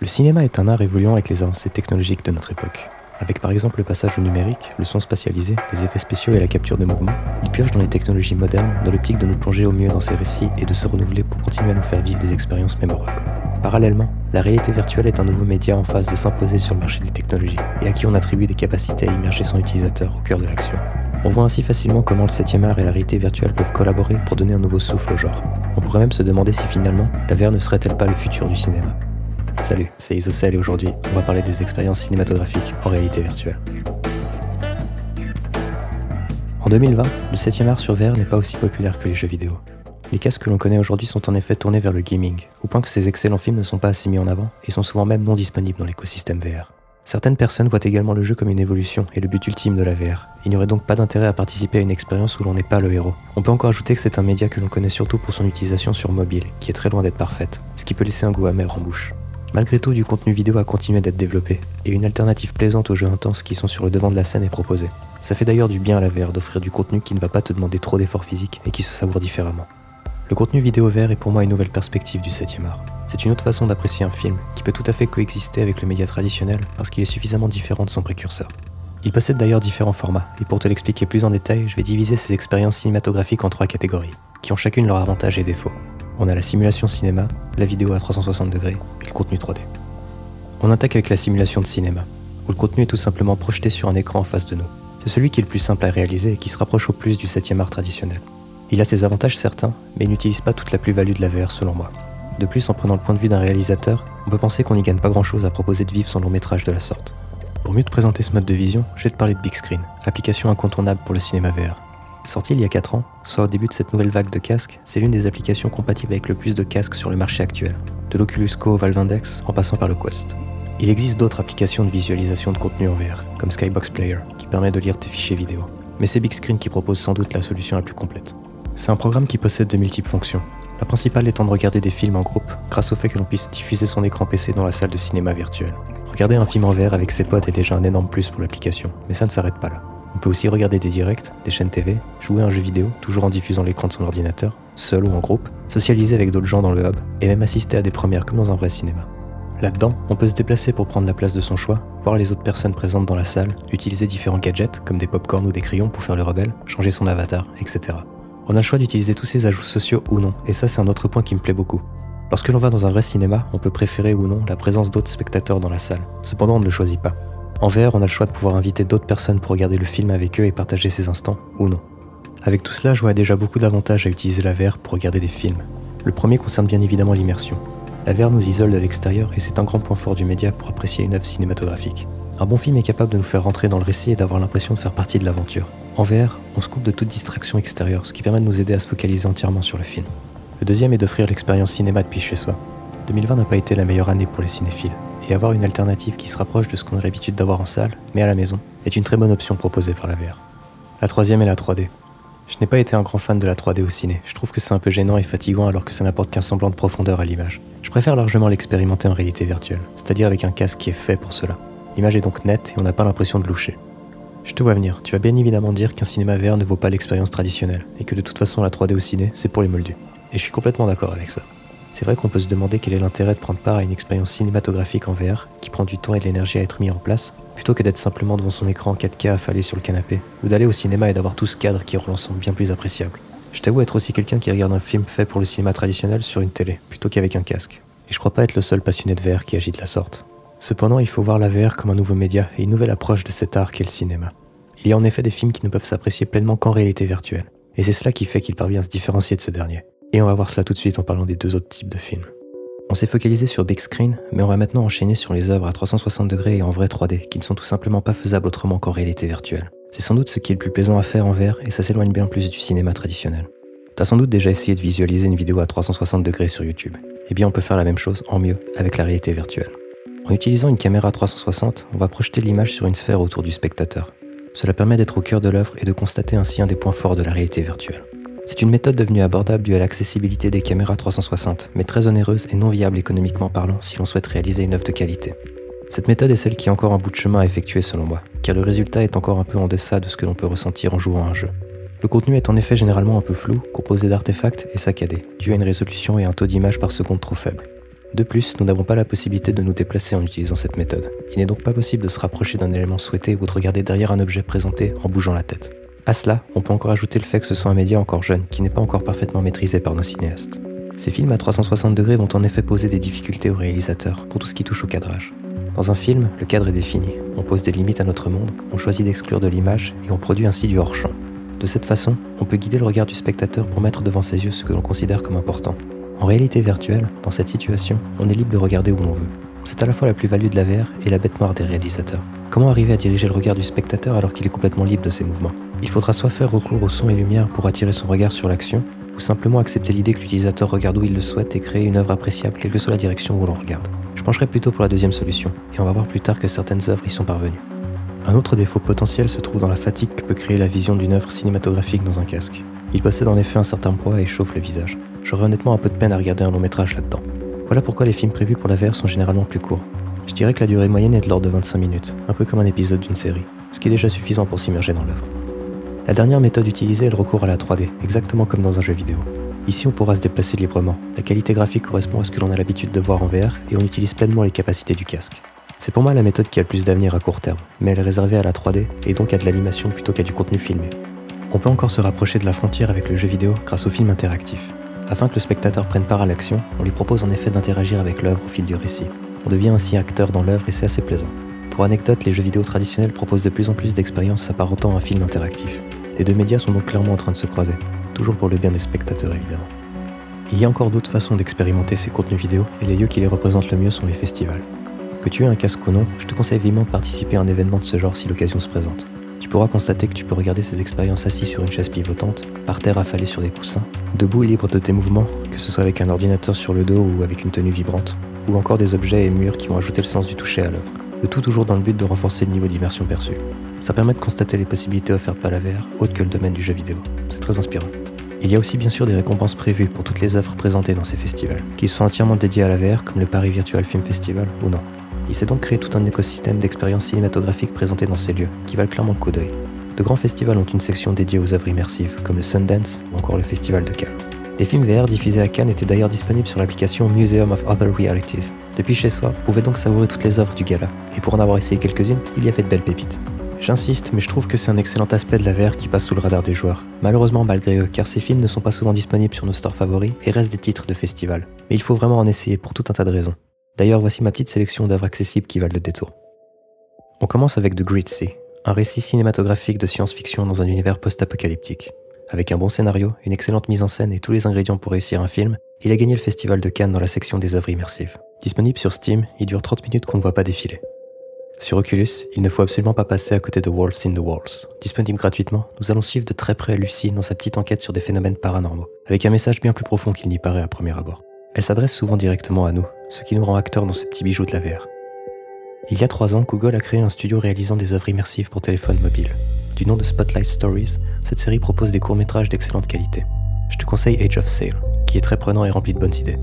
Le cinéma est un art évoluant avec les avancées technologiques de notre époque. Avec par exemple le passage au numérique, le son spatialisé, les effets spéciaux et la capture de mouvements, il pioche dans les technologies modernes dans l'optique de nous plonger au mieux dans ces récits et de se renouveler pour continuer à nous faire vivre des expériences mémorables. Parallèlement, la réalité virtuelle est un nouveau média en phase de s'imposer sur le marché des technologies et à qui on attribue des capacités à immerger son utilisateur au cœur de l'action. On voit ainsi facilement comment le 7 art et la réalité virtuelle peuvent collaborer pour donner un nouveau souffle au genre. On pourrait même se demander si finalement, la VR ne serait-elle pas le futur du cinéma. Salut, c'est Isocel et aujourd'hui, on va parler des expériences cinématographiques en réalité virtuelle. En 2020, le 7 art sur VR n'est pas aussi populaire que les jeux vidéo. Les casques que l'on connaît aujourd'hui sont en effet tournés vers le gaming, au point que ces excellents films ne sont pas assez mis en avant et sont souvent même non disponibles dans l'écosystème VR. Certaines personnes voient également le jeu comme une évolution et le but ultime de la VR. Il n'y aurait donc pas d'intérêt à participer à une expérience où l'on n'est pas le héros. On peut encore ajouter que c'est un média que l'on connaît surtout pour son utilisation sur mobile, qui est très loin d'être parfaite, ce qui peut laisser un goût amer en bouche. Malgré tout, du contenu vidéo a continué d'être développé, et une alternative plaisante aux jeux intenses qui sont sur le devant de la scène est proposée. Ça fait d'ailleurs du bien à la VR d'offrir du contenu qui ne va pas te demander trop d'efforts physiques et qui se savoure différemment. Le contenu vidéo VR est pour moi une nouvelle perspective du 7 art. C'est une autre façon d'apprécier un film qui peut tout à fait coexister avec le média traditionnel parce qu'il est suffisamment différent de son précurseur. Il possède d'ailleurs différents formats, et pour te l'expliquer plus en détail, je vais diviser ces expériences cinématographiques en trois catégories, qui ont chacune leurs avantages et défauts on a la simulation cinéma, la vidéo à 360 degrés et le contenu 3D. On attaque avec la simulation de cinéma, où le contenu est tout simplement projeté sur un écran en face de nous. C'est celui qui est le plus simple à réaliser et qui se rapproche au plus du 7 art traditionnel. Il a ses avantages certains, mais il n'utilise pas toute la plus-value de la VR selon moi. De plus, en prenant le point de vue d'un réalisateur, on peut penser qu'on n'y gagne pas grand-chose à proposer de vivre son long métrage de la sorte. Pour mieux te présenter ce mode de vision, je vais te parler de Big Screen, application incontournable pour le cinéma VR. Sorti il y a 4 ans, soit au début de cette nouvelle vague de casques, c'est l'une des applications compatibles avec le plus de casques sur le marché actuel, de l'Oculus Go au Valve Index en passant par le Quest. Il existe d'autres applications de visualisation de contenu en VR, comme Skybox Player, qui permet de lire tes fichiers vidéo. Mais c'est Big Screen qui propose sans doute la solution la plus complète. C'est un programme qui possède de multiples fonctions, la principale étant de regarder des films en groupe grâce au fait que l'on puisse diffuser son écran PC dans la salle de cinéma virtuelle. Regarder un film en VR avec ses potes est déjà un énorme plus pour l'application, mais ça ne s'arrête pas là. On peut aussi regarder des directs, des chaînes TV, jouer à un jeu vidéo, toujours en diffusant l'écran de son ordinateur, seul ou en groupe, socialiser avec d'autres gens dans le hub, et même assister à des premières comme dans un vrai cinéma. Là-dedans, on peut se déplacer pour prendre la place de son choix, voir les autres personnes présentes dans la salle, utiliser différents gadgets comme des pop-corn ou des crayons pour faire le rebelle, changer son avatar, etc. On a le choix d'utiliser tous ces ajouts sociaux ou non, et ça c'est un autre point qui me plaît beaucoup. Lorsque l'on va dans un vrai cinéma, on peut préférer ou non la présence d'autres spectateurs dans la salle. Cependant, on ne le choisit pas. En VR, on a le choix de pouvoir inviter d'autres personnes pour regarder le film avec eux et partager ces instants, ou non. Avec tout cela, je vois déjà beaucoup d'avantages à utiliser la VR pour regarder des films. Le premier concerne bien évidemment l'immersion. La VR nous isole de l'extérieur et c'est un grand point fort du média pour apprécier une œuvre cinématographique. Un bon film est capable de nous faire rentrer dans le récit et d'avoir l'impression de faire partie de l'aventure. En VR, on se coupe de toute distraction extérieure, ce qui permet de nous aider à se focaliser entièrement sur le film. Le deuxième est d'offrir l'expérience cinéma depuis chez soi. 2020 n'a pas été la meilleure année pour les cinéphiles et avoir une alternative qui se rapproche de ce qu'on a l'habitude d'avoir en salle, mais à la maison, est une très bonne option proposée par la VR. La troisième est la 3D. Je n'ai pas été un grand fan de la 3D au ciné. Je trouve que c'est un peu gênant et fatigant alors que ça n'apporte qu'un semblant de profondeur à l'image. Je préfère largement l'expérimenter en réalité virtuelle, c'est-à-dire avec un casque qui est fait pour cela. L'image est donc nette et on n'a pas l'impression de loucher. Je te vois venir, tu vas bien évidemment dire qu'un cinéma VR ne vaut pas l'expérience traditionnelle, et que de toute façon la 3D au ciné, c'est pour les moldus. Et je suis complètement d'accord avec ça. C'est vrai qu'on peut se demander quel est l'intérêt de prendre part à une expérience cinématographique en VR qui prend du temps et de l'énergie à être mis en place, plutôt que d'être simplement devant son écran en 4K affalé sur le canapé, ou d'aller au cinéma et d'avoir tout ce cadre qui rend l'ensemble bien plus appréciable. Je t'avoue être aussi quelqu'un qui regarde un film fait pour le cinéma traditionnel sur une télé, plutôt qu'avec un casque. Et je crois pas être le seul passionné de VR qui agit de la sorte. Cependant, il faut voir la VR comme un nouveau média et une nouvelle approche de cet art qu'est le cinéma. Il y a en effet des films qui ne peuvent s'apprécier pleinement qu'en réalité virtuelle, et c'est cela qui fait qu'il parvient à se différencier de ce dernier. Et on va voir cela tout de suite en parlant des deux autres types de films. On s'est focalisé sur Big Screen, mais on va maintenant enchaîner sur les œuvres à 360 degrés et en vrai 3D, qui ne sont tout simplement pas faisables autrement qu'en réalité virtuelle. C'est sans doute ce qui est le plus plaisant à faire en VR et ça s'éloigne bien plus du cinéma traditionnel. T'as sans doute déjà essayé de visualiser une vidéo à 360 degrés sur YouTube. Eh bien on peut faire la même chose en mieux avec la réalité virtuelle. En utilisant une caméra 360, on va projeter l'image sur une sphère autour du spectateur. Cela permet d'être au cœur de l'œuvre et de constater ainsi un des points forts de la réalité virtuelle. C'est une méthode devenue abordable due à l'accessibilité des caméras 360, mais très onéreuse et non viable économiquement parlant si l'on souhaite réaliser une œuvre de qualité. Cette méthode est celle qui a encore un bout de chemin à effectuer selon moi, car le résultat est encore un peu en deçà de ce que l'on peut ressentir en jouant à un jeu. Le contenu est en effet généralement un peu flou, composé d'artefacts et saccadé, dû à une résolution et un taux d'image par seconde trop faible. De plus, nous n'avons pas la possibilité de nous déplacer en utilisant cette méthode. Il n'est donc pas possible de se rapprocher d'un élément souhaité ou de regarder derrière un objet présenté en bougeant la tête. À cela, on peut encore ajouter le fait que ce soit un média encore jeune, qui n'est pas encore parfaitement maîtrisé par nos cinéastes. Ces films à 360 degrés vont en effet poser des difficultés aux réalisateurs pour tout ce qui touche au cadrage. Dans un film, le cadre est défini, on pose des limites à notre monde, on choisit d'exclure de l'image et on produit ainsi du hors-champ. De cette façon, on peut guider le regard du spectateur pour mettre devant ses yeux ce que l'on considère comme important. En réalité virtuelle, dans cette situation, on est libre de regarder où l'on veut. C'est à la fois la plus-value de la VR et la bête noire des réalisateurs. Comment arriver à diriger le regard du spectateur alors qu'il est complètement libre de ses mouvements? Il faudra soit faire recours au son et lumière pour attirer son regard sur l'action, ou simplement accepter l'idée que l'utilisateur regarde où il le souhaite et créer une œuvre appréciable quelle que soit la direction où l'on regarde. Je pencherai plutôt pour la deuxième solution, et on va voir plus tard que certaines œuvres y sont parvenues. Un autre défaut potentiel se trouve dans la fatigue que peut créer la vision d'une œuvre cinématographique dans un casque. Il possède en effet un certain poids et chauffe le visage. J'aurais honnêtement un peu de peine à regarder un long métrage là-dedans. Voilà pourquoi les films prévus pour la VR sont généralement plus courts. Je dirais que la durée moyenne est de l'ordre de 25 minutes, un peu comme un épisode d'une série, ce qui est déjà suffisant pour s'immerger dans l'œuvre. La dernière méthode utilisée est le recours à la 3D, exactement comme dans un jeu vidéo. Ici, on pourra se déplacer librement. La qualité graphique correspond à ce que l'on a l'habitude de voir en VR et on utilise pleinement les capacités du casque. C'est pour moi la méthode qui a le plus d'avenir à court terme, mais elle est réservée à la 3D et donc à de l'animation plutôt qu'à du contenu filmé. On peut encore se rapprocher de la frontière avec le jeu vidéo grâce au film interactif. Afin que le spectateur prenne part à l'action, on lui propose en effet d'interagir avec l'œuvre au fil du récit. On devient ainsi acteur dans l'œuvre et c'est assez plaisant. Pour anecdote, les jeux vidéo traditionnels proposent de plus en plus d'expériences s'apparentant à un film interactif. Les deux médias sont donc clairement en train de se croiser, toujours pour le bien des spectateurs évidemment. Il y a encore d'autres façons d'expérimenter ces contenus vidéo et les lieux qui les représentent le mieux sont les festivals. Que tu aies un casque ou non, je te conseille vivement de participer à un événement de ce genre si l'occasion se présente. Tu pourras constater que tu peux regarder ces expériences assis sur une chaise pivotante, par terre affalé sur des coussins, debout et libre de tes mouvements, que ce soit avec un ordinateur sur le dos ou avec une tenue vibrante, ou encore des objets et murs qui vont ajouter le sens du toucher à l'œuvre. Le tout toujours dans le but de renforcer le niveau d'immersion perçu. Ça permet de constater les possibilités offertes par la VR, autre que le domaine du jeu vidéo. C'est très inspirant. Il y a aussi bien sûr des récompenses prévues pour toutes les œuvres présentées dans ces festivals, qu'ils soient entièrement dédiés à la VR comme le Paris Virtual Film Festival ou non. Il s'est donc créé tout un écosystème d'expériences cinématographiques présentées dans ces lieux, qui valent clairement le coup d'œil. De grands festivals ont une section dédiée aux œuvres immersives, comme le Sundance ou encore le Festival de Cannes. Les films VR diffusés à Cannes étaient d'ailleurs disponibles sur l'application Museum of Other Realities. Depuis chez soi, vous pouvez donc savourer toutes les œuvres du gala, et pour en avoir essayé quelques-unes, il y avait de belles pépites. J'insiste, mais je trouve que c'est un excellent aspect de la qui passe sous le radar des joueurs. Malheureusement malgré eux, car ces films ne sont pas souvent disponibles sur nos stores favoris et restent des titres de festival. Mais il faut vraiment en essayer pour tout un tas de raisons. D'ailleurs, voici ma petite sélection d'œuvres accessibles qui valent le détour. On commence avec The Great Sea, un récit cinématographique de science-fiction dans un univers post-apocalyptique. Avec un bon scénario, une excellente mise en scène et tous les ingrédients pour réussir un film, il a gagné le Festival de Cannes dans la section des œuvres immersives. Disponible sur Steam, il dure 30 minutes qu'on ne voit pas défiler. Sur Oculus, il ne faut absolument pas passer à côté de Wolves in the Walls. Disponible gratuitement, nous allons suivre de très près Lucie dans sa petite enquête sur des phénomènes paranormaux, avec un message bien plus profond qu'il n'y paraît à premier abord. Elle s'adresse souvent directement à nous, ce qui nous rend acteurs dans ce petit bijou de la VR. Il y a trois ans, Google a créé un studio réalisant des œuvres immersives pour téléphone mobile. Du nom de Spotlight Stories, cette série propose des courts-métrages d'excellente qualité. Je te conseille Age of Sail, qui est très prenant et rempli de bonnes idées.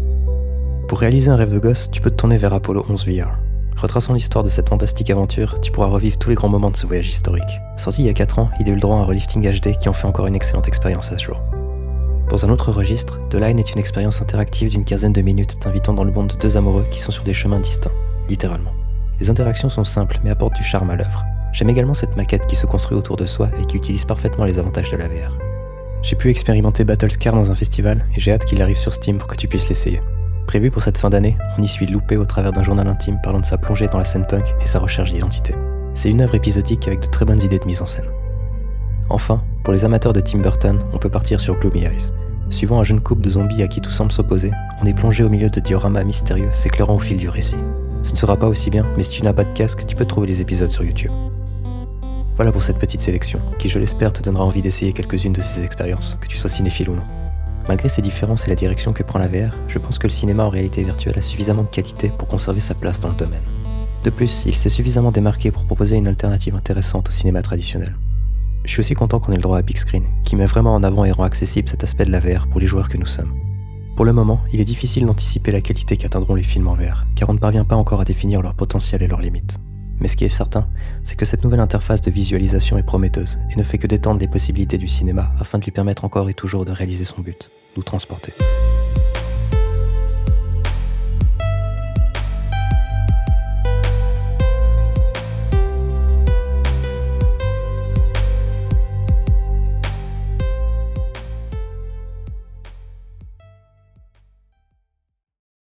Pour réaliser un rêve de gosse, tu peux te tourner vers Apollo 11 VR, Retraçant l'histoire de cette fantastique aventure, tu pourras revivre tous les grands moments de ce voyage historique. Sorti il y a 4 ans, il a eu le droit à un relifting HD qui en fait encore une excellente expérience à ce jour. Dans un autre registre, The Line est une expérience interactive d'une quinzaine de minutes t'invitant dans le monde de deux amoureux qui sont sur des chemins distincts, littéralement. Les interactions sont simples mais apportent du charme à l'œuvre. J'aime également cette maquette qui se construit autour de soi et qui utilise parfaitement les avantages de la VR. J'ai pu expérimenter Battlescar dans un festival et j'ai hâte qu'il arrive sur Steam pour que tu puisses l'essayer. Prévu pour cette fin d'année, on y suit Loupé au travers d'un journal intime parlant de sa plongée dans la scène punk et sa recherche d'identité. C'est une œuvre épisodique avec de très bonnes idées de mise en scène. Enfin, pour les amateurs de Tim Burton, on peut partir sur Gloomy Eyes. Suivant un jeune couple de zombies à qui tout semble s'opposer, on est plongé au milieu de dioramas mystérieux s'éclairant au fil du récit. Ce ne sera pas aussi bien, mais si tu n'as pas de casque, tu peux trouver les épisodes sur YouTube. Voilà pour cette petite sélection, qui je l'espère te donnera envie d'essayer quelques-unes de ces expériences, que tu sois cinéphile ou non. Malgré ces différences et la direction que prend la VR, je pense que le cinéma en réalité virtuelle a suffisamment de qualité pour conserver sa place dans le domaine. De plus, il s'est suffisamment démarqué pour proposer une alternative intéressante au cinéma traditionnel. Je suis aussi content qu'on ait le droit à Big Screen, qui met vraiment en avant et rend accessible cet aspect de la VR pour les joueurs que nous sommes. Pour le moment, il est difficile d'anticiper la qualité qu'atteindront les films en VR, car on ne parvient pas encore à définir leur potentiel et leurs limites. Mais ce qui est certain, c'est que cette nouvelle interface de visualisation est prometteuse et ne fait que détendre les possibilités du cinéma afin de lui permettre encore et toujours de réaliser son but, nous transporter.